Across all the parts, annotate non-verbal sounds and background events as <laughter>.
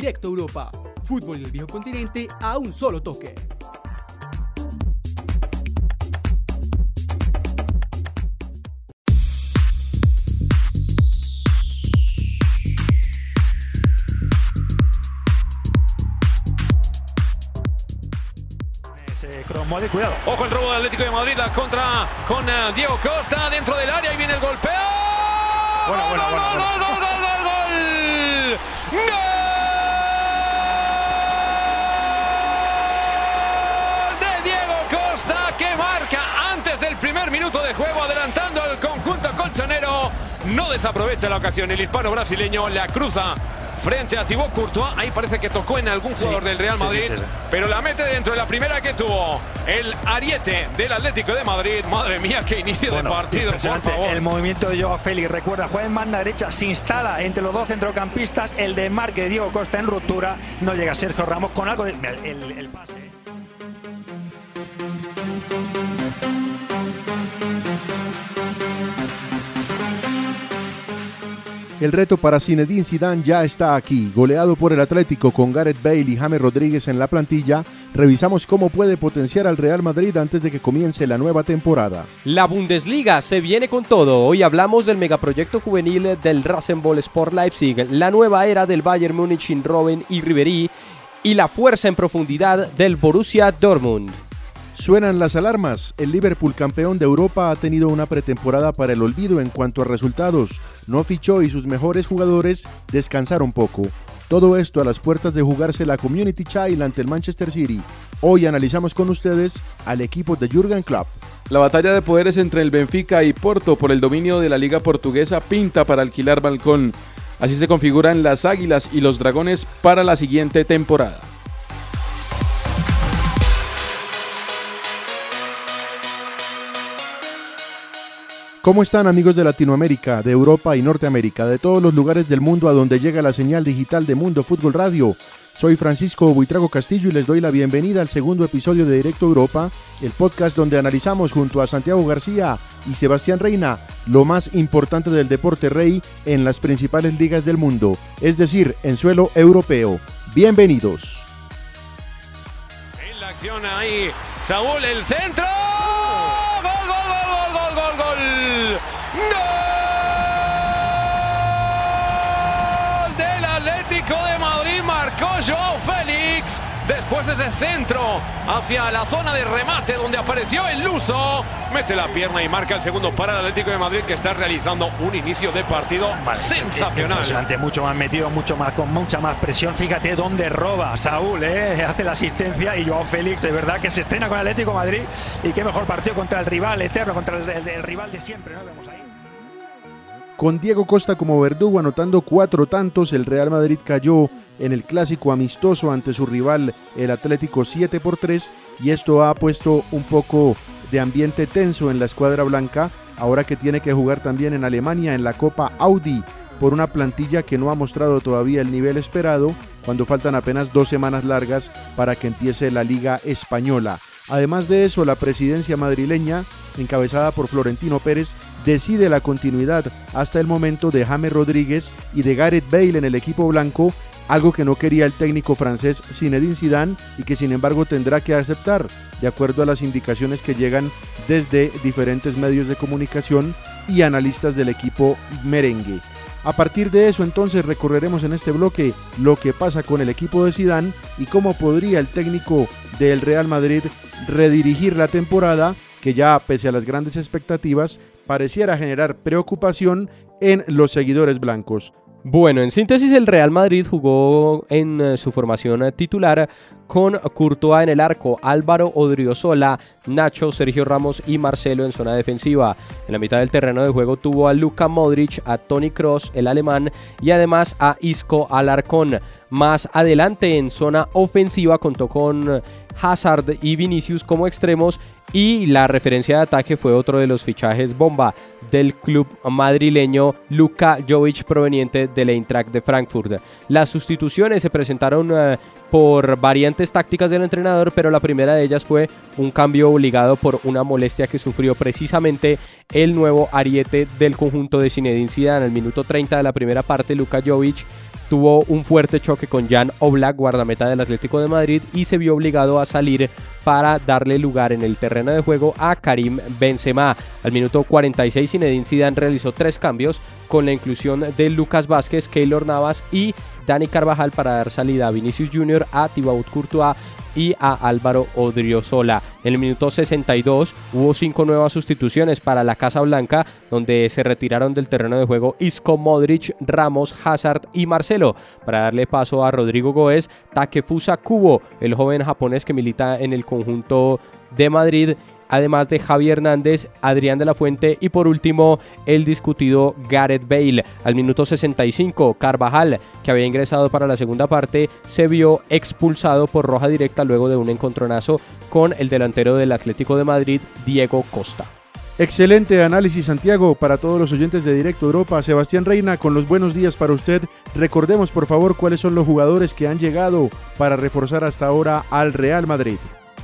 Directo Europa. Fútbol del viejo continente a un solo toque. cuidado. Ojo el robo del Atlético de Madrid, la contra con eh, Diego Costa dentro del área y viene el golpeo. Bueno, bueno, bueno, gol, gol, gol, gol, gol, gol. ¡Gol! Primer minuto de juego, adelantando al conjunto colchonero. No desaprovecha la ocasión. El hispano brasileño la cruza frente a Thibaut Courtois. Ahí parece que tocó en algún jugador del Real Madrid, pero la mete dentro de la primera que tuvo el ariete del Atlético de Madrid. Madre mía, qué inicio de partido, por favor. El movimiento de Joao Félix, recuerda, juega en banda derecha, se instala entre los dos centrocampistas, el de Marque Diego Costa en ruptura, no llega Sergio Ramos con algo de... el pase. El reto para Zinedine Zidane ya está aquí. Goleado por el Atlético con Gareth Bale y James Rodríguez en la plantilla, revisamos cómo puede potenciar al Real Madrid antes de que comience la nueva temporada. La Bundesliga se viene con todo. Hoy hablamos del megaproyecto juvenil del Rasenball Sport Leipzig, la nueva era del Bayern Múnich sin Robben y Ribery y la fuerza en profundidad del Borussia Dortmund. Suenan las alarmas. El Liverpool campeón de Europa ha tenido una pretemporada para el olvido en cuanto a resultados. No fichó y sus mejores jugadores descansaron poco. Todo esto a las puertas de jugarse la Community Child ante el Manchester City. Hoy analizamos con ustedes al equipo de Jürgen Klopp. La batalla de poderes entre el Benfica y Porto por el dominio de la liga portuguesa pinta para alquilar balcón. Así se configuran las Águilas y los Dragones para la siguiente temporada. ¿Cómo están amigos de Latinoamérica, de Europa y Norteamérica, de todos los lugares del mundo a donde llega la señal digital de Mundo Fútbol Radio? Soy Francisco Buitrago Castillo y les doy la bienvenida al segundo episodio de Directo Europa, el podcast donde analizamos junto a Santiago García y Sebastián Reina lo más importante del deporte rey en las principales ligas del mundo, es decir, en suelo europeo. Bienvenidos. En la acción ahí, Saúl el centro. Después de ese centro hacia la zona de remate donde apareció el Luso. Mete la pierna y marca el segundo para el Atlético de Madrid que está realizando un inicio de partido sensacional. mucho más metido, mucho más con mucha más presión. Fíjate dónde roba Saúl, ¿eh? <laughs> hace la asistencia y Joao Félix, de verdad que se estrena con el Atlético de Madrid. Y qué mejor partido contra el rival eterno, contra el, rival de siempre, ¿no? Vemos ahí. Con Diego Costa como verdugo anotando cuatro tantos, el Real Madrid cayó en el clásico amistoso ante su rival el Atlético 7 por 3 y esto ha puesto un poco de ambiente tenso en la escuadra blanca ahora que tiene que jugar también en Alemania en la Copa Audi por una plantilla que no ha mostrado todavía el nivel esperado cuando faltan apenas dos semanas largas para que empiece la Liga Española. Además de eso, la presidencia madrileña, encabezada por Florentino Pérez, decide la continuidad hasta el momento de James Rodríguez y de Gareth Bale en el equipo blanco algo que no quería el técnico francés Zinedine Zidane y que sin embargo tendrá que aceptar, de acuerdo a las indicaciones que llegan desde diferentes medios de comunicación y analistas del equipo merengue. A partir de eso entonces recorreremos en este bloque lo que pasa con el equipo de Zidane y cómo podría el técnico del Real Madrid redirigir la temporada que ya pese a las grandes expectativas pareciera generar preocupación en los seguidores blancos. Bueno, en síntesis, el Real Madrid jugó en eh, su formación eh, titular con Courtois en el arco, Álvaro Odriozola, Nacho, Sergio Ramos y Marcelo en zona defensiva. En la mitad del terreno de juego tuvo a Luka Modric, a Tony Cross, el alemán, y además a Isco Alarcón. Más adelante en zona ofensiva contó con Hazard y Vinicius como extremos y la referencia de ataque fue otro de los fichajes bomba del club madrileño Luka Jovic proveniente del Eintracht de Frankfurt. Las sustituciones se presentaron eh, por variantes tácticas del entrenador, pero la primera de ellas fue un cambio obligado por una molestia que sufrió precisamente el nuevo ariete del conjunto de Zinedine Zidane. En el minuto 30 de la primera parte, Luka Jovic tuvo un fuerte choque con Jan Oblak, guardameta del Atlético de Madrid, y se vio obligado a salir para darle lugar en el terreno de juego a Karim Benzema. Al minuto 46 Zinedine Zidane realizó tres cambios con la inclusión de Lucas Vázquez, Keylor Navas y Dani Carvajal para dar salida a Vinicius Jr., a Thibaut Courtois y a Álvaro Odriozola. En el minuto 62 hubo cinco nuevas sustituciones para la Casa Blanca, donde se retiraron del terreno de juego Isco Modric, Ramos, Hazard y Marcelo, para darle paso a Rodrigo Goes, Takefusa Kubo, el joven japonés que milita en el conjunto de Madrid además de Javier Hernández, Adrián de la Fuente y por último el discutido Gareth Bale. Al minuto 65, Carvajal, que había ingresado para la segunda parte, se vio expulsado por roja directa luego de un encontronazo con el delantero del Atlético de Madrid, Diego Costa. Excelente análisis, Santiago, para todos los oyentes de Directo Europa. Sebastián Reina, con los buenos días para usted. Recordemos, por favor, cuáles son los jugadores que han llegado para reforzar hasta ahora al Real Madrid.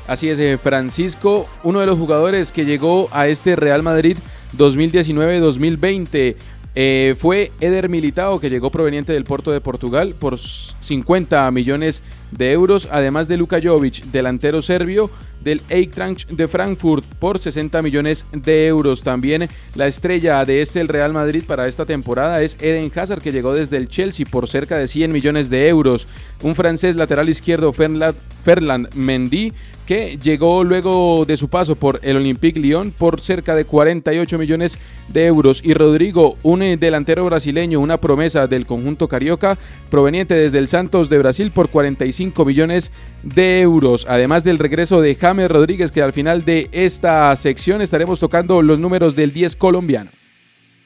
Así es, eh, Francisco, uno de los jugadores que llegó a este Real Madrid 2019-2020 eh, fue Eder Militao, que llegó proveniente del Porto de Portugal por 50 millones de euros, además de Luka Jovic, delantero serbio del Eintracht de Frankfurt por 60 millones de euros. También la estrella de este el Real Madrid para esta temporada es Eden Hazard que llegó desde el Chelsea por cerca de 100 millones de euros. Un francés lateral izquierdo Ferland Mendy que llegó luego de su paso por el Olympique Lyon por cerca de 48 millones de euros. Y Rodrigo, un eh, delantero brasileño, una promesa del conjunto carioca, proveniente desde el Santos de Brasil por 45 millones de euros. Además del regreso de James Rodríguez, que al final de esta sección estaremos tocando los números del 10 colombiano.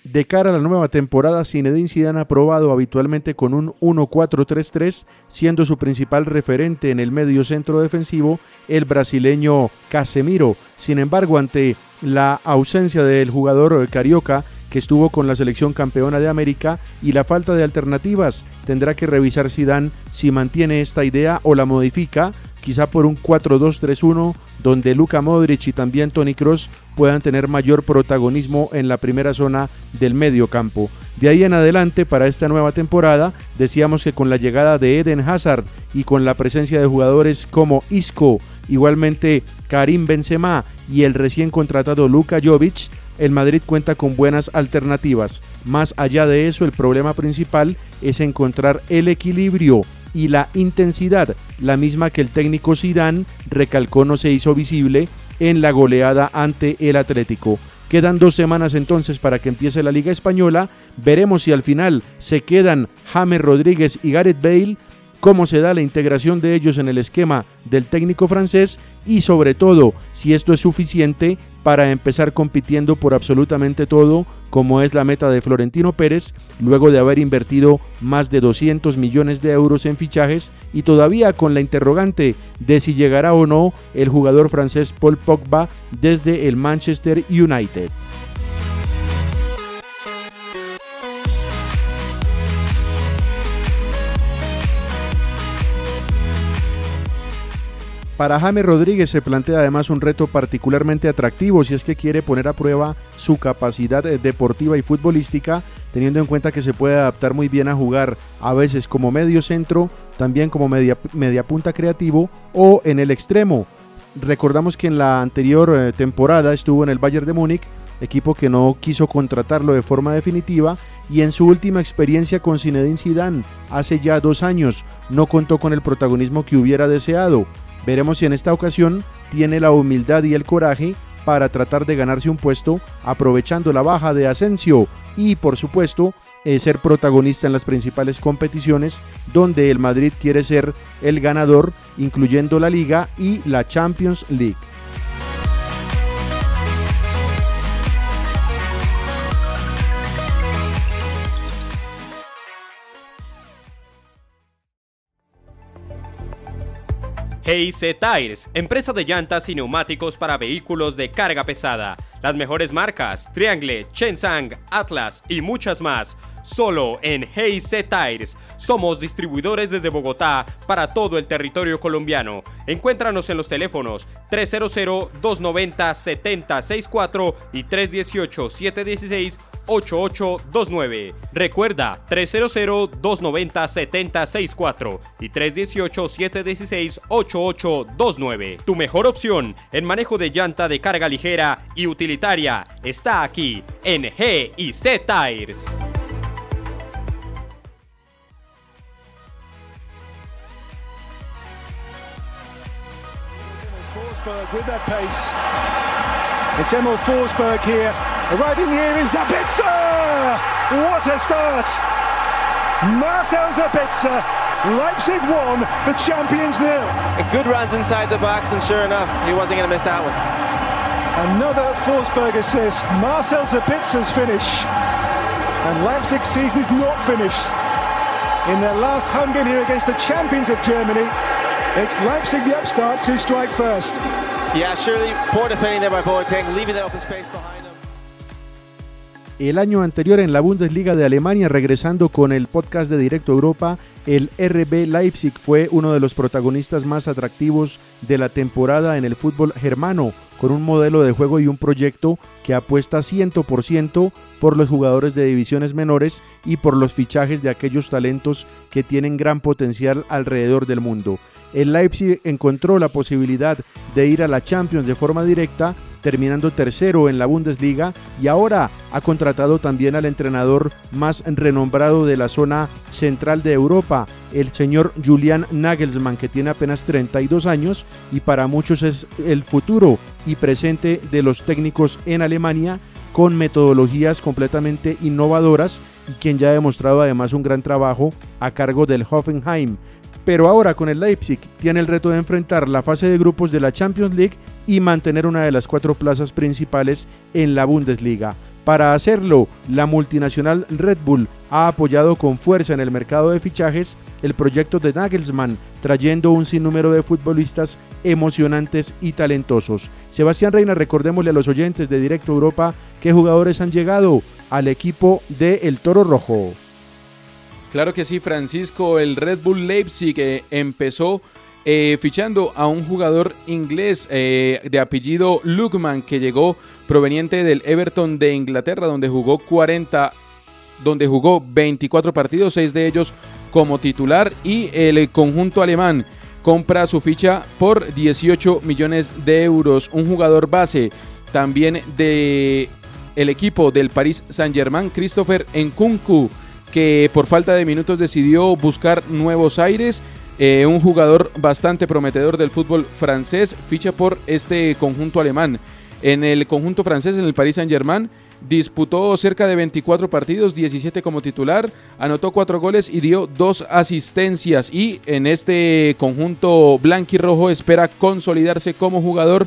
De cara a la nueva temporada, Zinedine Zidane ha probado habitualmente con un 1-4-3-3, siendo su principal referente en el medio centro defensivo el brasileño Casemiro. Sin embargo, ante la ausencia del jugador carioca que estuvo con la selección campeona de América y la falta de alternativas, tendrá que revisar Zidane si mantiene esta idea o la modifica quizá por un 4-2-3-1 donde Luka Modric y también Tony Cross puedan tener mayor protagonismo en la primera zona del medio campo. De ahí en adelante, para esta nueva temporada, decíamos que con la llegada de Eden Hazard y con la presencia de jugadores como Isco, igualmente Karim Benzema y el recién contratado Luka Jovic, el Madrid cuenta con buenas alternativas. Más allá de eso, el problema principal es encontrar el equilibrio y la intensidad, la misma que el técnico Zidane recalcó no se hizo visible en la goleada ante el Atlético. Quedan dos semanas entonces para que empiece la Liga Española. Veremos si al final se quedan James Rodríguez y Gareth Bale cómo se da la integración de ellos en el esquema del técnico francés y sobre todo si esto es suficiente para empezar compitiendo por absolutamente todo, como es la meta de Florentino Pérez, luego de haber invertido más de 200 millones de euros en fichajes y todavía con la interrogante de si llegará o no el jugador francés Paul Pogba desde el Manchester United. Para James Rodríguez se plantea además un reto particularmente atractivo si es que quiere poner a prueba su capacidad eh, deportiva y futbolística, teniendo en cuenta que se puede adaptar muy bien a jugar a veces como medio centro, también como media, media punta creativo o en el extremo. Recordamos que en la anterior eh, temporada estuvo en el Bayern de Múnich, equipo que no quiso contratarlo de forma definitiva y en su última experiencia con Zinedine Zidane hace ya dos años no contó con el protagonismo que hubiera deseado. Veremos si en esta ocasión tiene la humildad y el coraje para tratar de ganarse un puesto aprovechando la baja de Asensio y por supuesto eh, ser protagonista en las principales competiciones donde el Madrid quiere ser el ganador incluyendo la liga y la Champions League. GIC Tires, empresa de llantas y neumáticos para vehículos de carga pesada. Las mejores marcas, Triangle, Chensang, Atlas y muchas más solo en GIC Tires. Somos distribuidores desde Bogotá para todo el territorio colombiano. Encuéntranos en los teléfonos 300-290-7064 y 318-716-8829. Recuerda 300-290-7064 y 318-716-8829. Tu mejor opción en manejo de llanta de carga ligera y utilitaria está aquí en G y C Tires. Forsberg with that pace. It's Emil Forsberg here. Arriving here is Zabitzer! What a start! Marcel Zabitzer. Leipzig won, the champions nil. A good runs inside the box, and sure enough, he wasn't going to miss that one. Another Forsberg assist. Marcel Zabitzer's finish. And Leipzig's season is not finished. In their last home game here against the champions of Germany, it's Leipzig the upstarts who strike first. Yeah, surely poor defending there by Boateng, leaving that open space behind him. El año anterior en la Bundesliga de Alemania, regresando con el podcast de Directo Europa, el RB Leipzig fue uno de los protagonistas más atractivos de la temporada en el fútbol germano, con un modelo de juego y un proyecto que apuesta 100% por los jugadores de divisiones menores y por los fichajes de aquellos talentos que tienen gran potencial alrededor del mundo. El Leipzig encontró la posibilidad de ir a la Champions de forma directa, terminando tercero en la Bundesliga y ahora ha contratado también al entrenador más renombrado de la zona central de Europa, el señor Julian Nagelsmann, que tiene apenas 32 años y para muchos es el futuro y presente de los técnicos en Alemania con metodologías completamente innovadoras y quien ya ha demostrado además un gran trabajo a cargo del Hoffenheim. Pero ahora con el Leipzig tiene el reto de enfrentar la fase de grupos de la Champions League y mantener una de las cuatro plazas principales en la Bundesliga. Para hacerlo, la multinacional Red Bull ha apoyado con fuerza en el mercado de fichajes el proyecto de Nagelsmann, trayendo un sinnúmero de futbolistas emocionantes y talentosos. Sebastián Reina, recordémosle a los oyentes de Directo Europa qué jugadores han llegado al equipo de El Toro Rojo. Claro que sí, Francisco. El Red Bull Leipzig eh, empezó eh, fichando a un jugador inglés eh, de apellido Lukman que llegó proveniente del Everton de Inglaterra, donde jugó 40, donde jugó 24 partidos, 6 de ellos como titular y el conjunto alemán compra su ficha por 18 millones de euros. Un jugador base también de el equipo del Paris Saint-Germain, Christopher Nkunku, que por falta de minutos decidió buscar nuevos aires. Eh, un jugador bastante prometedor del fútbol francés, ficha por este conjunto alemán. En el conjunto francés, en el Paris Saint-Germain, disputó cerca de 24 partidos, 17 como titular, anotó 4 goles y dio 2 asistencias. Y en este conjunto blanquirrojo espera consolidarse como jugador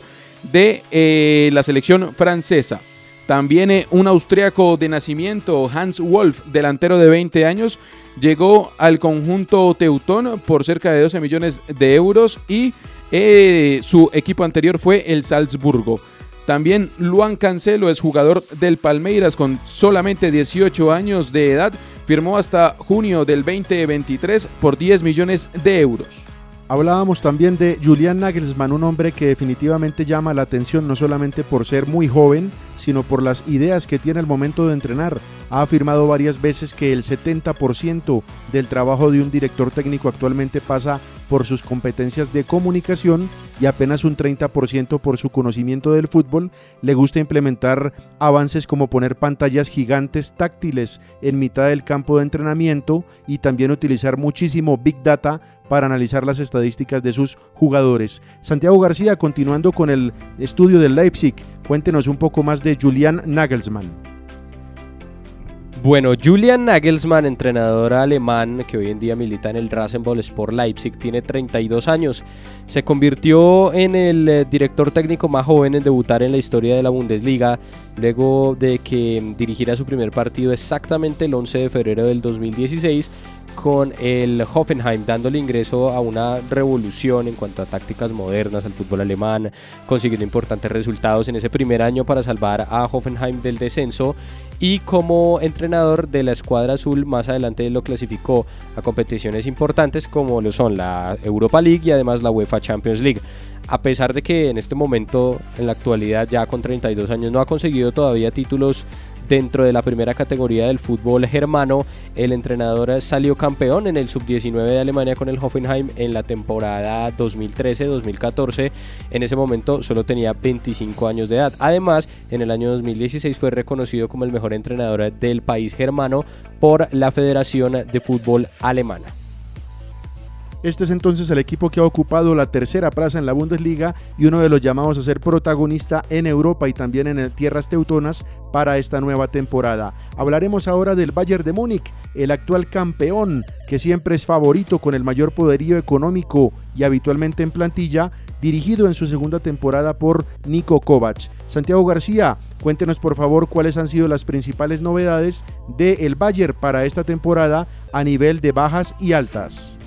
de eh, la selección francesa. También eh, un austriaco de nacimiento, Hans Wolf, delantero de 20 años, llegó al conjunto Teutón por cerca de 12 millones de euros y eh, su equipo anterior fue el Salzburgo. También Luan Cancelo es jugador del Palmeiras con solamente 18 años de edad. Firmó hasta junio del 2023 por 10 millones de euros. Hablábamos también de Julian Nagelsmann, un hombre que definitivamente llama la atención no solamente por ser muy joven, sino por las ideas que tiene al momento de entrenar. Ha afirmado varias veces que el 70% del trabajo de un director técnico actualmente pasa por sus competencias de comunicación y apenas un 30% por su conocimiento del fútbol. Le gusta implementar avances como poner pantallas gigantes táctiles en mitad del campo de entrenamiento y también utilizar muchísimo Big Data para analizar las estadísticas de sus jugadores. Santiago García, continuando con el estudio del Leipzig, cuéntenos un poco más de Julian Nagelsmann. Bueno, Julian Nagelsmann, entrenador alemán que hoy en día milita en el Rasenball Sport Leipzig, tiene 32 años. Se convirtió en el eh, director técnico más joven en debutar en la historia de la Bundesliga, luego de que dirigiera su primer partido exactamente el 11 de febrero del 2016 con el Hoffenheim, dándole ingreso a una revolución en cuanto a tácticas modernas al fútbol alemán, consiguiendo importantes resultados en ese primer año para salvar a Hoffenheim del descenso y como entrenador de la escuadra azul más adelante lo clasificó a competiciones importantes como lo son la Europa League y además la UEFA Champions League. A pesar de que en este momento, en la actualidad ya con 32 años, no ha conseguido todavía títulos Dentro de la primera categoría del fútbol germano, el entrenador salió campeón en el sub-19 de Alemania con el Hoffenheim en la temporada 2013-2014. En ese momento solo tenía 25 años de edad. Además, en el año 2016 fue reconocido como el mejor entrenador del país germano por la Federación de Fútbol Alemana. Este es entonces el equipo que ha ocupado la tercera plaza en la Bundesliga y uno de los llamados a ser protagonista en Europa y también en tierras teutonas para esta nueva temporada. Hablaremos ahora del Bayern de Múnich, el actual campeón que siempre es favorito con el mayor poderío económico y habitualmente en plantilla, dirigido en su segunda temporada por Nico Kovac. Santiago García, cuéntenos por favor cuáles han sido las principales novedades del Bayern para esta temporada a nivel de bajas y altas.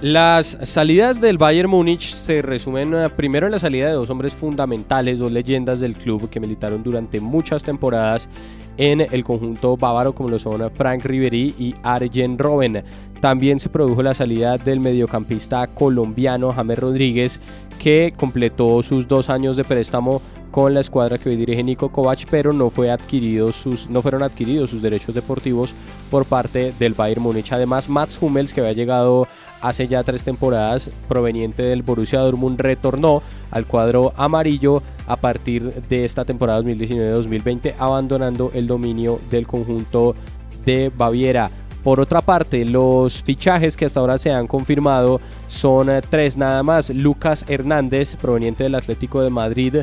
Las salidas del Bayern Múnich se resumen eh, primero en la salida de dos hombres fundamentales, dos leyendas del club que militaron durante muchas temporadas en el conjunto bávaro como lo son Frank Ribery y Arjen Robben. También se produjo la salida del mediocampista colombiano James Rodríguez que completó sus dos años de préstamo con la escuadra que hoy dirige Nico Kovac, pero no, fue adquirido sus, no fueron adquiridos sus derechos deportivos por parte del Bayern Múnich. Además, Mats Hummels, que había llegado hace ya tres temporadas proveniente del Borussia Dortmund, retornó al cuadro amarillo a partir de esta temporada 2019-2020, abandonando el dominio del conjunto de Baviera. Por otra parte, los fichajes que hasta ahora se han confirmado son eh, tres nada más. Lucas Hernández, proveniente del Atlético de Madrid,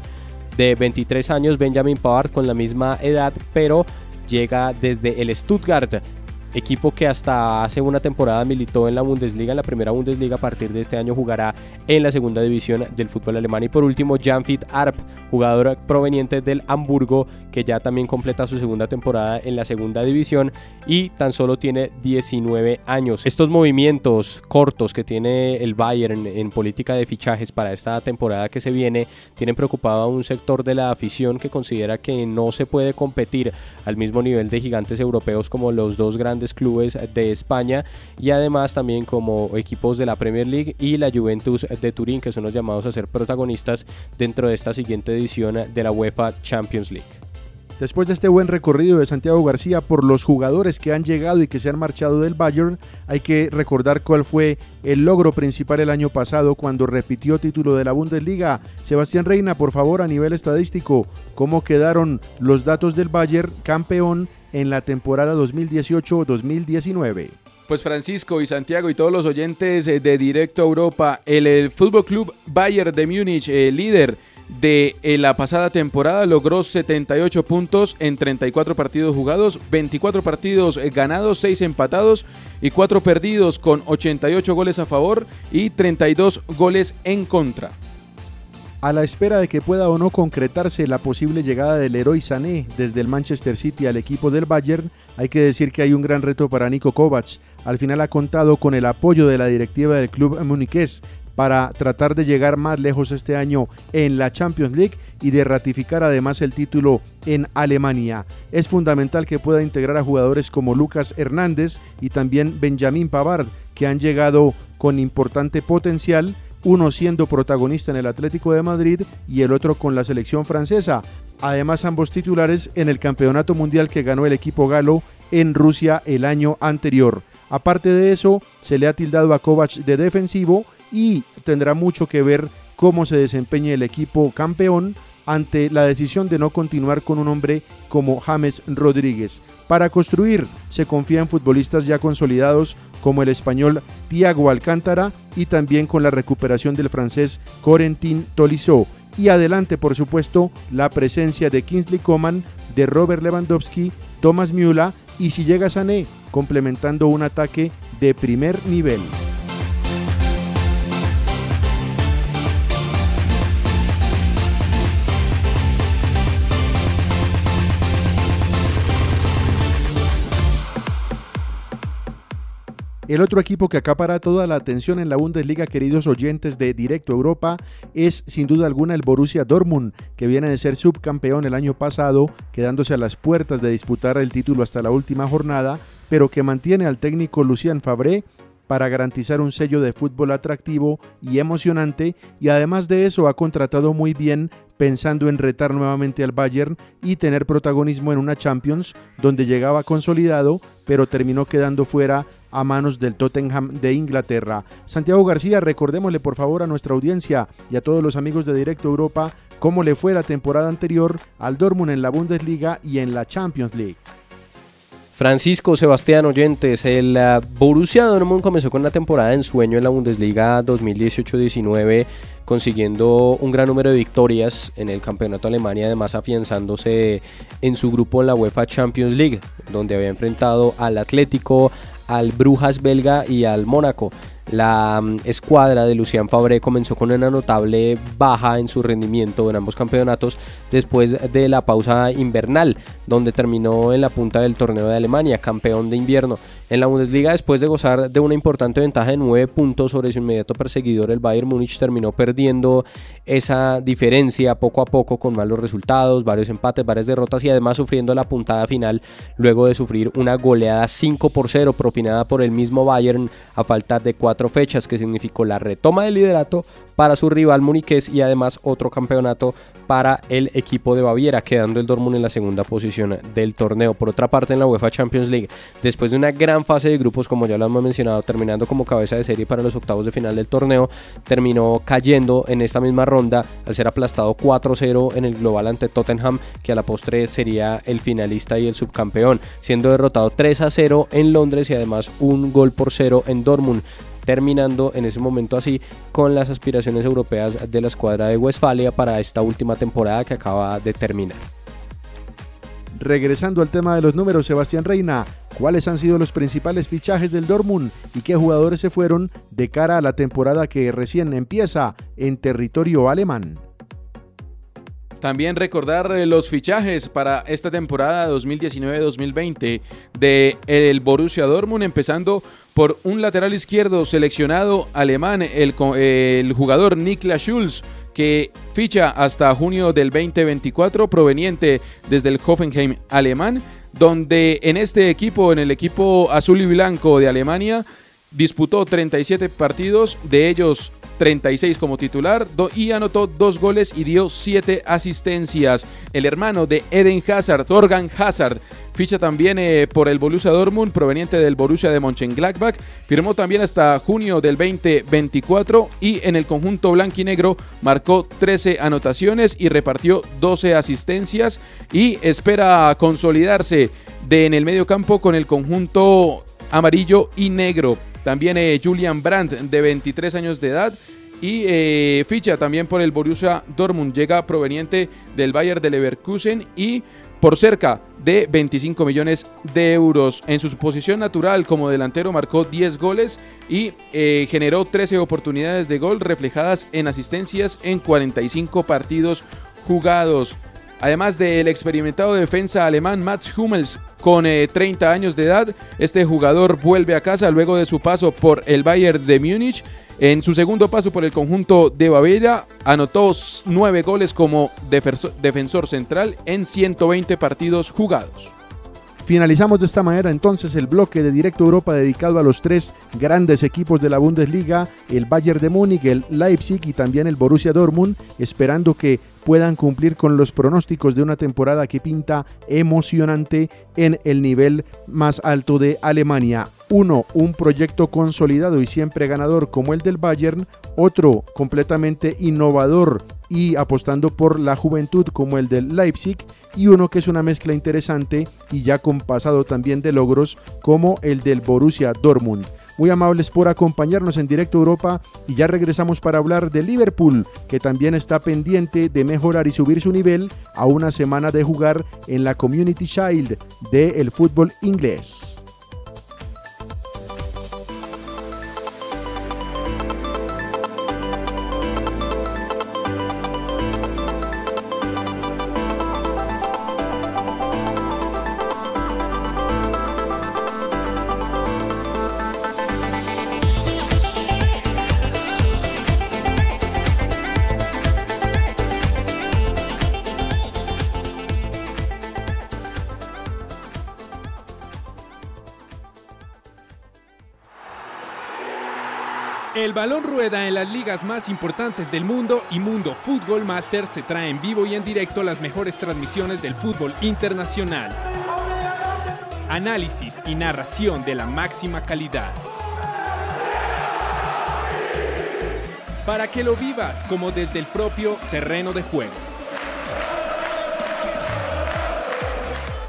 de 23 años, Benjamin Pavard con la misma edad, pero llega desde el Stuttgart equipo que hasta hace una temporada militó en la Bundesliga, en la primera Bundesliga, a partir de este año jugará en la segunda división del fútbol alemán. Y por último, Jan-Fit Arp, jugador proveniente del Hamburgo, que ya también completa su segunda temporada en la segunda división y tan solo tiene 19 años. Estos movimientos cortos que tiene el Bayern en, política de fichajes para esta temporada que se viene tienen preocupado a un sector de la afición que considera que no se puede competir al mismo nivel de gigantes europeos como los dos grandes clubes de España y además también como equipos de la Premier League y la Juventus de Turín que son los llamados a ser protagonistas dentro de esta siguiente edición de la UEFA Champions League. Después de este buen recorrido de Santiago García por los jugadores que han llegado y que se han marchado del Bayern, hay que recordar cuál fue el logro principal el año pasado cuando repitió título de la Bundesliga. Sebastián Reina, por favor, a nivel estadístico, ¿cómo quedaron los datos del Bayern campeón en la temporada 2018-2019. Pues Francisco y Santiago y todos los oyentes eh, de Directo Europa, el, Fútbol Club Bayern de Múnich, el líder de eh, la pasada temporada, logró 78 puntos en 34 partidos jugados, 24 partidos eh, ganados, 6 empatados y 4 perdidos con 88 goles a favor y 32 goles en contra a la espera de que pueda o no concretarse la posible llegada del héroe Sané desde el Manchester City al equipo del Bayern, hay que decir que hay un gran reto para Nico Kovac. Al final ha contado con el apoyo de la directiva del club muniqués para tratar de llegar más lejos este año en la Champions League y de ratificar además el título en Alemania. Es fundamental que pueda integrar a jugadores como Lucas Hernández y también Benjamín Pavard, que han llegado con importante potencial uno siendo protagonista en el Atlético de Madrid y el otro con la selección francesa. Además, ambos titulares en el Campeonato Mundial que ganó el equipo galo en Rusia el año anterior. Aparte de eso, se le ha tildado a Kovac de defensivo y tendrá mucho que ver cómo se desempeña el equipo campeón ante la decisión de no continuar con un hombre como James Rodríguez. Para construir, se confía en futbolistas ya consolidados como el español Thiago Alcántara y también con la recuperación del francés Corentin Tolisso. Y adelante, por supuesto, la presencia de Kingsley Coman, de Robert Lewandowski, Thomas Müller y si llega Sané, complementando un ataque de primer nivel. El otro equipo que acapara toda la atención en la Bundesliga, queridos oyentes de Directo Europa, es sin duda alguna el Borussia Dortmund, que viene de ser subcampeón el año pasado, quedándose a las puertas de disputar el título hasta la última jornada, pero que mantiene al técnico Lucien Fabré para garantizar un sello de fútbol atractivo y emocionante y además de eso ha contratado muy bien pensando en retar nuevamente al Bayern y tener protagonismo en una Champions donde llegaba consolidado pero terminó quedando fuera a manos del Tottenham de Inglaterra. Santiago García, recordémosle por favor a nuestra audiencia y a todos los amigos de Directo Europa cómo le fue la temporada anterior al Dortmund en la Bundesliga y en la Champions League. Francisco Sebastián Oyentes, el uh, Borussia Dortmund comenzó con una temporada en sueño en la Bundesliga 2018-19, consiguiendo un gran número de victorias en el campeonato alemán y además afianzándose en su grupo en la UEFA Champions League, donde había enfrentado al Atlético, al Brujas belga y al Mónaco. La mm, escuadra de Lucian Fabré comenzó con una notable baja en su rendimiento en ambos campeonatos después de la pausa invernal, donde terminó en la punta del torneo de Alemania, campeón de invierno. En la Bundesliga, después de gozar de una importante ventaja de 9 puntos sobre su inmediato perseguidor, el Bayern Múnich terminó perdiendo esa diferencia poco a poco con malos resultados, varios empates, varias derrotas y además sufriendo la puntada final luego de sufrir una goleada 5 por 0 propinada por el mismo Bayern a falta de cuatro fechas, que significó la retoma del liderato para su rival muniqués y además otro campeonato para el equipo de Baviera, quedando el Dortmund en la segunda posición del torneo. Por otra parte, en la UEFA Champions League, después de una gran fase de grupos, como ya lo hemos mencionado, terminando como cabeza de serie para los octavos de final del torneo, terminó cayendo en esta misma ronda al ser aplastado 4-0 en el global ante Tottenham, que a la postre sería el finalista y el subcampeón, siendo derrotado 3-0 en Londres y además un gol por cero en Dortmund terminando en ese momento así con las aspiraciones europeas de la escuadra de Westfalia para esta última temporada que acaba de terminar. Regresando al tema de los números, Sebastián Reina, ¿cuáles han sido los principales fichajes del Dortmund y qué jugadores se fueron de cara a la temporada que recién empieza en territorio alemán? También recordar eh, los fichajes para esta temporada 2019-2020 de el Borussia Dortmund, empezando por un lateral izquierdo seleccionado alemán, el, el jugador Niklas Schulz, que ficha hasta junio del 2024, proveniente desde el Hoffenheim alemán, donde en este equipo, en el equipo azul y blanco de Alemania, disputó 37 partidos, de ellos 36 como titular y anotó dos goles y dio siete asistencias. El hermano de Eden Hazard, Torgan Hazard, ficha también eh, por el Borussia Dortmund proveniente del Borussia de Mönchengladbach. Firmó también hasta junio del 2024 y en el conjunto blanquinegro marcó 13 anotaciones y repartió 12 asistencias y espera consolidarse de en el medio campo con el conjunto amarillo y negro. También eh, Julian Brandt, de 23 años de edad. Y eh, ficha también por el Borussia Dortmund. Llega proveniente del Bayern de Leverkusen y por cerca de 25 millones de euros. En su posición natural como delantero marcó 10 goles y eh, generó 13 oportunidades de gol reflejadas en asistencias en 45 partidos jugados. Además del experimentado defensa alemán Mats Hummels con 30 eh, años de edad, este jugador vuelve a casa luego de su paso por el Bayern de Múnich. En su segundo paso por el conjunto de Baviera, anotó 9 goles como defensor central en 120 partidos jugados. Finalizamos de esta manera entonces el bloque de Directo Europa dedicado a los tres grandes equipos de la Bundesliga, el Bayern de Múnich, el Leipzig y también el Borussia Dortmund, esperando que puedan cumplir con los pronósticos de una temporada que pinta emocionante en el nivel más alto de Alemania. Uno, un proyecto consolidado y siempre ganador como el del Bayern, otro completamente innovador y apostando por la juventud como el del Leipzig y uno que es una mezcla interesante y ya con pasado también de logros como el del Borussia Dortmund. Muy amables por acompañarnos en Directo Europa y ya regresamos para hablar de Liverpool, que también está pendiente de mejorar y subir su nivel a una semana de jugar en la Community Shield del fútbol inglés. Balón rueda en las ligas más importantes del mundo y Mundo Fútbol Master se trae en vivo y en directo las mejores transmisiones del fútbol internacional. Análisis y narración de la máxima calidad. Para que lo vivas como desde el propio terreno de juego.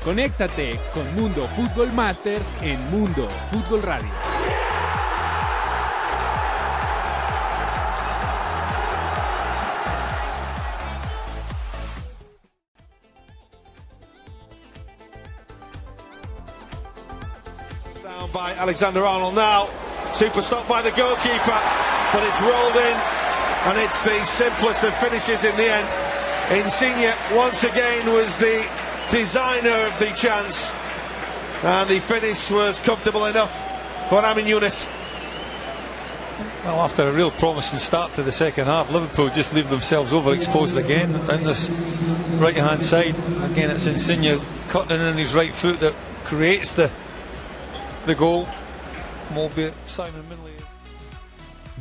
Conéctate con Mundo Fútbol Masters en Mundo Fútbol Radio. Alexander Arnold now. Super stop by the goalkeeper, but it's rolled in, and it's the simplest of finishes in the end. Insigne once again was the designer of the chance, and the finish was comfortable enough for Amin Younes. Well, after a real promising start to the second half, Liverpool just leave themselves overexposed again down this right hand side. Again, it's Insigne cutting in his right foot that creates the the goal. Albeit Simon Minley.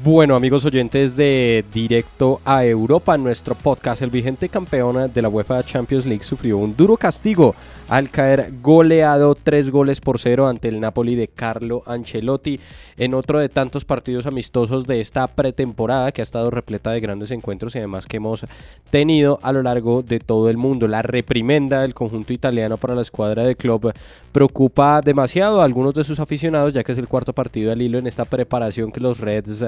Bueno, amigos oyentes de Directo a Europa, nuestro podcast, el vigente campeón de la UEFA Champions League sufrió un duro castigo al caer goleado tres goles por cero ante el Napoli de Carlo Ancelotti en otro de tantos partidos amistosos de esta pretemporada que ha estado repleta de grandes encuentros y además que hemos tenido a lo largo de todo el mundo. La reprimenda del conjunto italiano para la escuadra de club preocupa demasiado a algunos de sus aficionados ya que es el cuarto partido al hilo en esta preparación que los Reds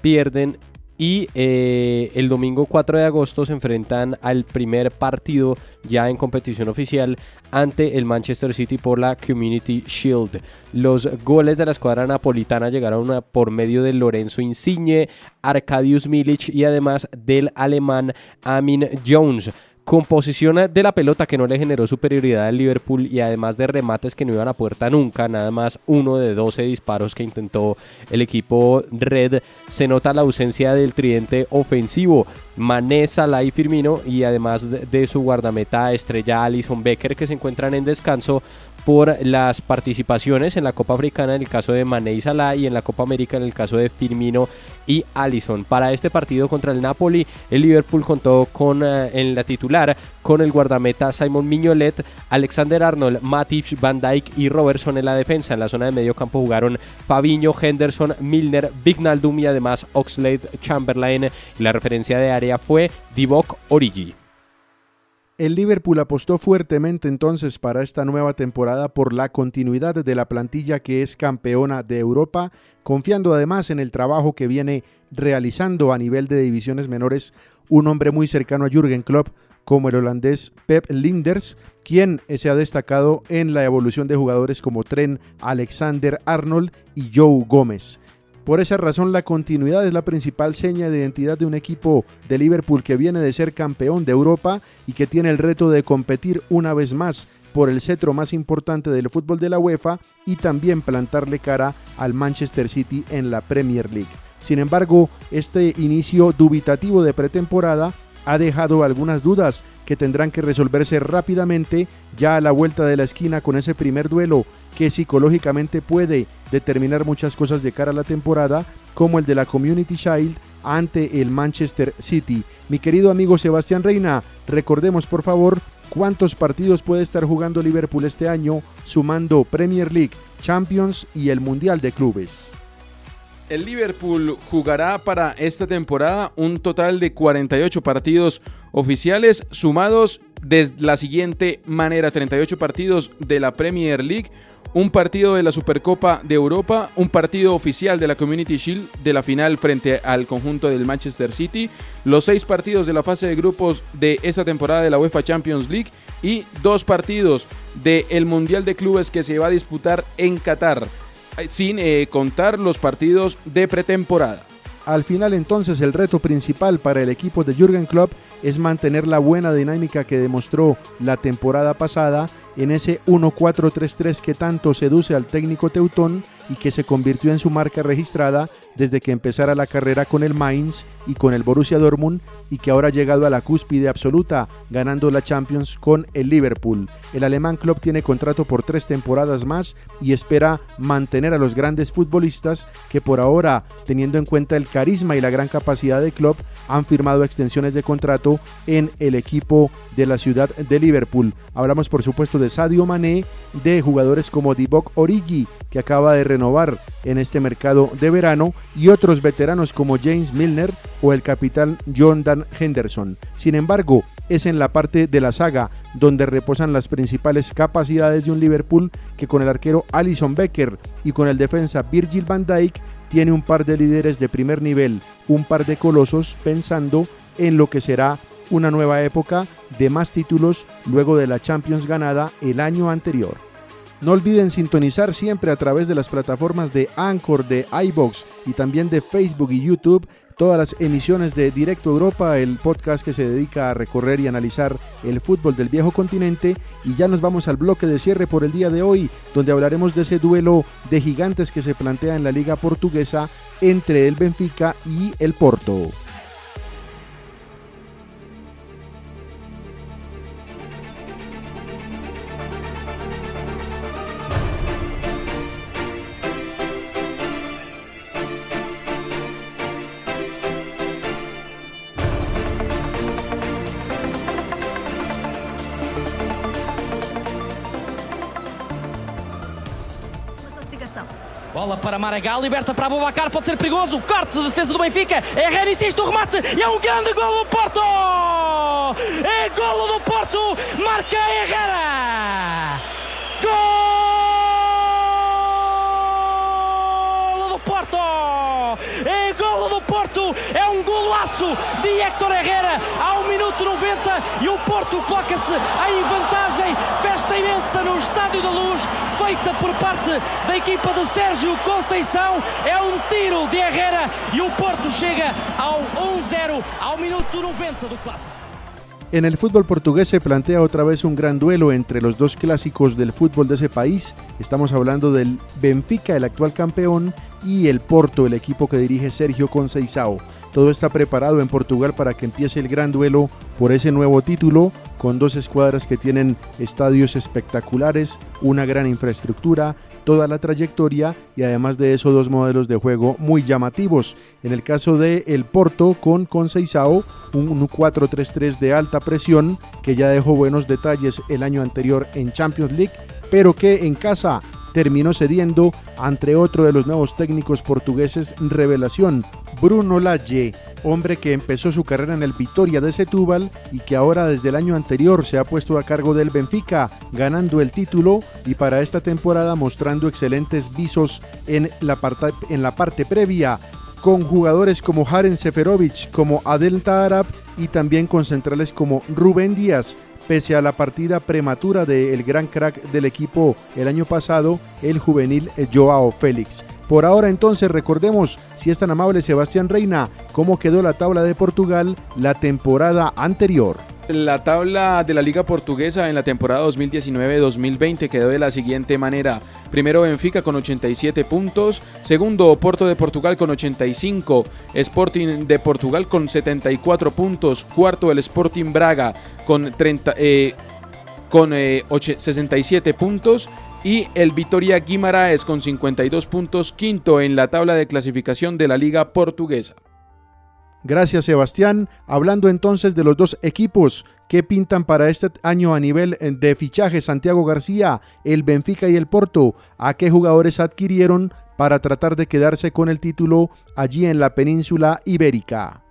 pierden y eh, el domingo 4 de agosto se enfrentan al primer partido ya en competición oficial ante el Manchester City por la Community Shield. Los goles de la escuadra napolitana llegaron por medio de Lorenzo Insigne, Arkadiusz Milic y además del alemán Amin Jones composición de la pelota que no le generó superioridad al Liverpool y además de remates que no iban a puerta nunca, nada más uno de 12 disparos que intentó el equipo Red, se nota la ausencia del tridente ofensivo, Mané, Salah y Firmino y además de, su guardameta estrella Alison Becker que se encuentran en descanso por las participaciones en la Copa Africana en el caso de Mané y Salah y en la Copa América en el caso de Firmino y Allison. Para este partido contra el Napoli, el Liverpool contó con eh, en la titular con el guardameta Simon Mignolet, Alexander Arnold, Matic, Van Dijk y Robertson en la defensa. En la zona de medio campo jugaron Fabinho, Henderson, Milner, Vignaldum y además Oxlade Chamberlain. La referencia de área fue Divock Origi. El Liverpool apostó fuertemente entonces para esta nueva temporada por la continuidad de la plantilla que es campeona de Europa, confiando además en el trabajo que viene realizando a nivel de divisiones menores un hombre muy cercano a Jürgen Klopp como el holandés Pep Linders, quien se ha destacado en la evolución de jugadores como Trent Alexander Arnold y Joe Gómez. Por esa razón, la continuidad es la principal seña de identidad de un equipo de Liverpool que viene de ser campeón de Europa y que tiene el reto de competir una vez más por el cetro más importante del fútbol de la UEFA y también plantarle cara al Manchester City en la Premier League. Sin embargo, este inicio dubitativo de pretemporada ha dejado algunas dudas que tendrán que resolverse rápidamente ya a la vuelta de la esquina con ese primer duelo que psicológicamente puede determinar muchas cosas de cara a la temporada, como el de la Community Shield ante el Manchester City. Mi querido amigo Sebastián Reina, recordemos por favor cuántos partidos puede estar jugando Liverpool este año, sumando Premier League, Champions y el Mundial de Clubes. El Liverpool jugará para esta temporada un total de 48 partidos oficiales sumados de la siguiente manera, 38 partidos de la Premier League, un partido de la Supercopa de Europa, un partido oficial de la Community Shield de la final frente al conjunto del Manchester City, los seis partidos de la fase de grupos de esta temporada de la UEFA Champions League y dos partidos del Mundial de Clubes que se va a disputar en Qatar, sin eh, contar los partidos de pretemporada. Al final entonces el reto principal para el equipo de Jürgen Klopp es mantener la buena dinámica que demostró la temporada pasada en ese 1-4-3-3 que tanto seduce al técnico teutón y que se convirtió en su marca registrada desde que empezara la carrera con el Mainz y con el Borussia Dortmund y que ahora ha llegado a la cúspide absoluta ganando la Champions con el Liverpool. El alemán Klopp tiene contrato por tres temporadas más y espera mantener a los grandes futbolistas que por ahora, teniendo en cuenta el carisma y la gran capacidad de Klopp, han firmado extensiones de contrato en el equipo de la ciudad de Liverpool. Hablamos por supuesto de Sadio Mané, de jugadores como Divock Origi, que acaba de renovar en este mercado de verano, y otros veteranos como James Milner o el capitán John Dan Henderson. Sin embargo, es en la parte de la saga donde reposan las principales capacidades de un Liverpool que con el arquero Alison Becker y con el defensa Virgil van Dijk tiene un par de líderes de primer nivel, un par de colosos pensando en lo que será una nueva época de más títulos luego de la Champions ganada el año anterior. No olviden sintonizar siempre a través de las plataformas de Anchor, de iBox y también de Facebook y YouTube todas las emisiones de Directo Europa, el podcast que se dedica a recorrer y analizar el fútbol del viejo continente. Y ya nos vamos al bloque de cierre por el día de hoy, donde hablaremos de ese duelo de gigantes que se plantea en la liga portuguesa entre el Benfica y el Porto. Bola para Maragall, liberta para Abubacar, pode ser perigoso. Corte de defesa do Benfica. Herrera insiste no remate. E é um grande golo do Porto! É golo do Porto! Marca Herrera! Golo do Porto! É golo Porto! É um golaço de Héctor Herrera ao minuto 90 e o Porto coloca-se em vantagem. Festa imensa no Estádio da Luz, feita por parte da equipa de Sérgio Conceição. É um tiro de Herrera e o Porto chega ao 1-0 ao minuto 90 do clássico. En el fútbol portugués se plantea otra vez un gran duelo entre los dos clásicos del fútbol de ese país. Estamos hablando del Benfica, el actual campeón, y el Porto, el equipo que dirige Sergio Conceição. Todo está preparado en Portugal para que empiece el gran duelo por ese nuevo título, con dos escuadras que tienen estadios espectaculares, una gran infraestructura, toda la trayectoria y además de eso dos modelos de juego muy llamativos. En el caso de el Porto con Conceição, un 4-3-3 de alta presión que ya dejó buenos detalles el año anterior en Champions League, pero que en casa terminó cediendo ante otro de los nuevos técnicos portugueses revelación, Bruno Lage, hombre que empezó su carrera en el Vitoria de Setúbal y que ahora desde el año anterior se ha puesto a cargo del Benfica, ganando el título y para esta temporada mostrando excelentes visos en la, parte, en la parte previa con jugadores como Haren Seferovic, como Adel Taarab y también con centrales como Rubén Díaz, pese a la partida prematura del gran crack del equipo el año pasado, el juvenil Joao Félix. Por ahora entonces recordemos, si es tan amable Sebastián Reina, cómo quedó la tabla de Portugal la temporada anterior. La tabla de la Liga Portuguesa en la temporada 2019-2020 quedó de la siguiente manera. Primero Benfica con 87 puntos, segundo Porto de Portugal con 85, Sporting de Portugal con 74 puntos, cuarto el Sporting Braga con, 30, eh, eh, 67 puntos y el Vitoria Guimaraes con 52 puntos, quinto en la tabla de clasificación de la Liga Portuguesa. Gracias Sebastián. Hablando entonces de los dos equipos que pintan para este año a nivel de fichaje Santiago García, el Benfica y el Porto, a qué jugadores adquirieron para tratar de quedarse con el título allí en la península ibérica.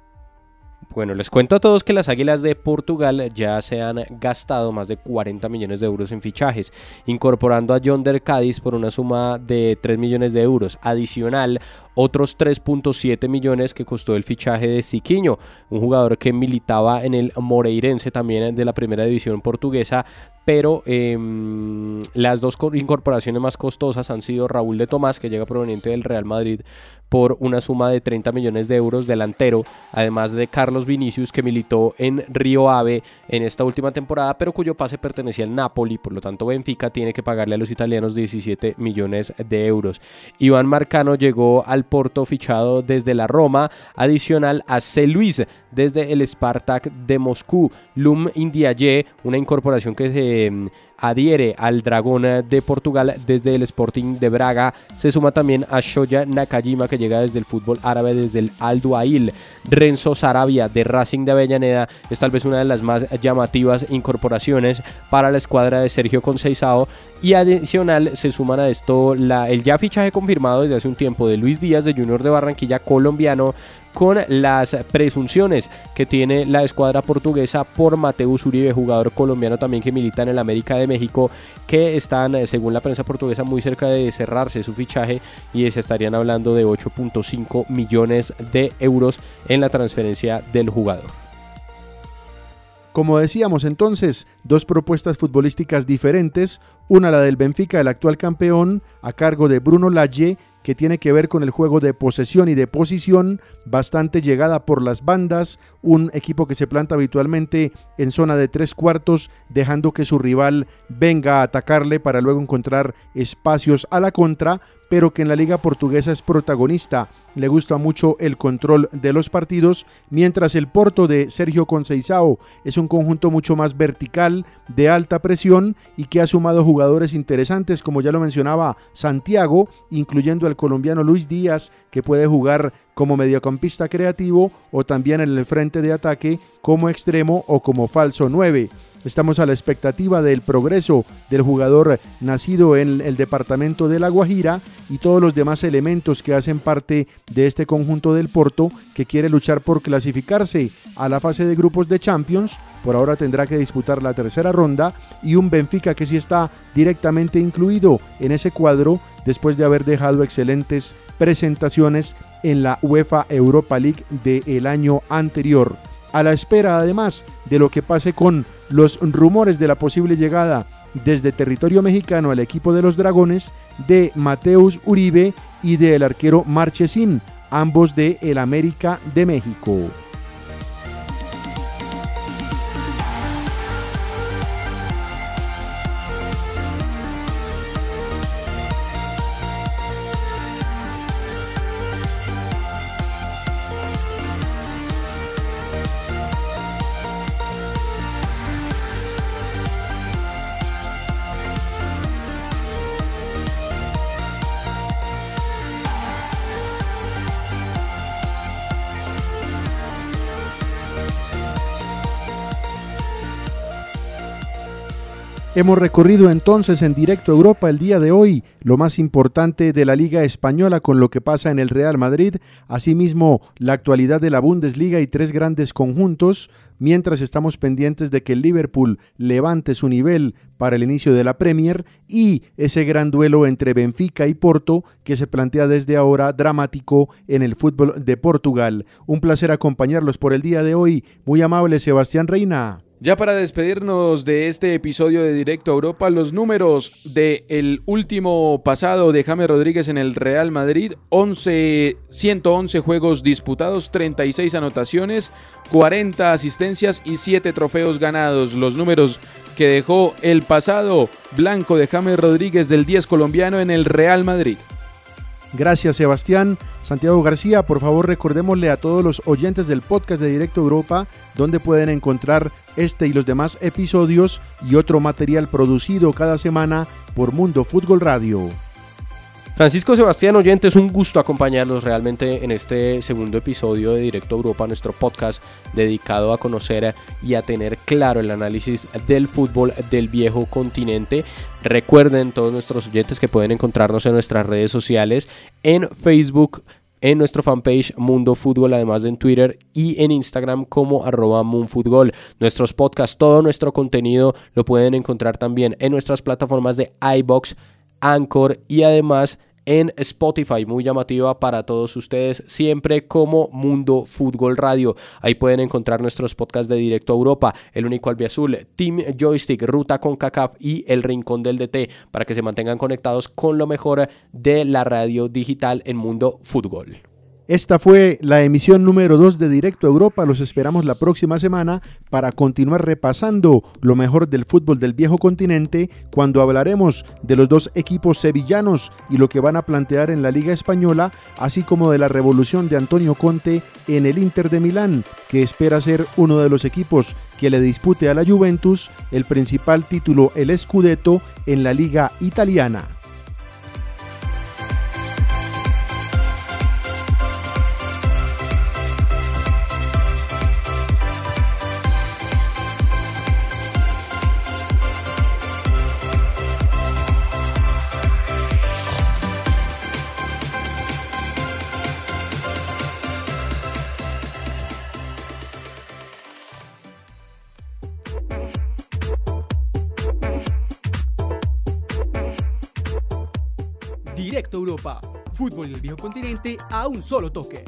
Bueno, les cuento a todos que las Águilas de Portugal ya se han gastado más de 40 millones de euros en fichajes, incorporando a John Der Cádiz por una suma de 3 millones de euros. Adicional, otros 3.7 millones que costó el fichaje de Siquiño, un jugador que militaba en el Moreirense también de la primera división portuguesa, pero em, las dos co- incorporaciones más costosas han sido Raúl de Tomás, que llega proveniente del Real Madrid por una suma de 30 millones de euros delantero, además de Carlos Vinicius que militó en Río Ave en esta última temporada, pero cuyo pase pertenecía al Napoli, por lo tanto Benfica tiene que pagarle a los italianos 17 millones de euros. Iván Marcano llegó al Porto fichado desde la Roma, adicional a C. Luis desde el Spartak de Moscú, Lum Indiaye, una incorporación que se eh, adhiere al Dragón de Portugal desde el Sporting de Braga. Se suma también a Shoya Nakajima que llega desde el fútbol árabe desde el Al Duail. Renzo Sarabia de Racing de Avellaneda es tal vez una de las más llamativas incorporaciones para la escuadra de Sergio Conceizao y adicional se suman a esto la, el ya fichaje confirmado desde hace un tiempo de Luis Díaz de Junior de Barranquilla colombiano con las presunciones que tiene la escuadra portuguesa por Mateus Uribe, jugador colombiano también que milita en el América de México, que están, eh, según la prensa portuguesa, muy cerca de cerrarse su fichaje y se estarían hablando de 8.5 millones de euros en la transferencia del jugador. Como decíamos entonces, dos propuestas futbolísticas diferentes, una la del Benfica, el actual campeón, a cargo de Bruno Lage, que tiene que ver con el juego de posesión y de posición, bastante llegada por las bandas, un equipo que se planta habitualmente en zona de tres cuartos, dejando que su rival venga a atacarle para luego encontrar espacios a la contra, pero que en la liga portuguesa es protagonista. Le gusta mucho el control de los partidos, mientras el Porto de Sergio Conceição es un conjunto mucho más vertical, de alta presión y que ha sumado jugadores interesantes, como ya lo mencionaba Santiago, incluyendo al colombiano Luis Díaz, que puede jugar como mediocampista creativo o también en el frente de ataque como extremo o como falso 9. Estamos a la expectativa del progreso del jugador nacido en el departamento de La Guajira y todos los demás elementos que hacen parte de este conjunto del Porto que quiere luchar por clasificarse a la fase de grupos de Champions. Por ahora tendrá que disputar la tercera ronda y un Benfica que sí está directamente incluido en ese cuadro después de haber dejado excelentes presentaciones en la UEFA Europa League del año anterior. A la espera además de lo que pase con los rumores de la posible llegada desde territorio mexicano al equipo de los Dragones de Mateus Uribe y del arquero Marchesín, ambos de el América de México. Hemos recorrido entonces en directo a Europa el día de hoy lo más importante de la Liga Española con lo que pasa en el Real Madrid, asimismo la actualidad de la Bundesliga y tres grandes conjuntos, mientras estamos pendientes de que el Liverpool levante su nivel para el inicio de la Premier y ese gran duelo entre Benfica y Porto que se plantea desde ahora dramático en el fútbol de Portugal. Un placer acompañarlos por el día de hoy. Muy amable Sebastián Reina. Ya para despedirnos de este episodio de Directo a Europa, los números del el último pasado de James Rodríguez en el Real Madrid, 11, 111 juegos disputados, 36 anotaciones, 40 asistencias y 7 trofeos ganados. Los números que dejó el pasado blanco de James Rodríguez del 10 colombiano en el Real Madrid. Gracias Sebastián. Santiago García, por favor recordémosle a todos los oyentes del podcast de Directo Europa donde pueden encontrar este y los demás episodios y otro material producido cada semana por Mundo Fútbol Radio. Francisco Sebastián Oyente, es un gusto acompañarlos realmente en este segundo episodio de Directo Europa, nuestro podcast dedicado a conocer y a tener claro el análisis del fútbol del viejo continente. Recuerden todos nuestros oyentes que pueden encontrarnos en nuestras redes sociales, en Facebook, en nuestro fanpage Mundo Fútbol, además de en Twitter y en Instagram como arroba. Nuestros podcasts, todo nuestro contenido lo pueden encontrar también en nuestras plataformas de iBox, Anchor y además en Spotify, muy llamativa para todos ustedes, siempre como Mundo Fútbol Radio. Ahí pueden encontrar nuestros podcasts de Directo a Europa, El Único Albiazul, Team Joystick, Ruta con CACAF y El Rincón del DT, para que se mantengan conectados con lo mejor de la radio digital en Mundo Fútbol. Esta fue la emisión número 2 de Directo a Europa. Los esperamos la próxima semana para continuar repasando lo mejor del fútbol del viejo continente cuando hablaremos de los dos equipos sevillanos y lo que van a plantear en la Liga Española, así como de la revolución de Antonio Conte en el Inter de Milán, que espera ser uno de los equipos que le dispute a la Juventus el principal título, el Scudetto, en la Liga Italiana. fútbol del viejo continente a un solo toque.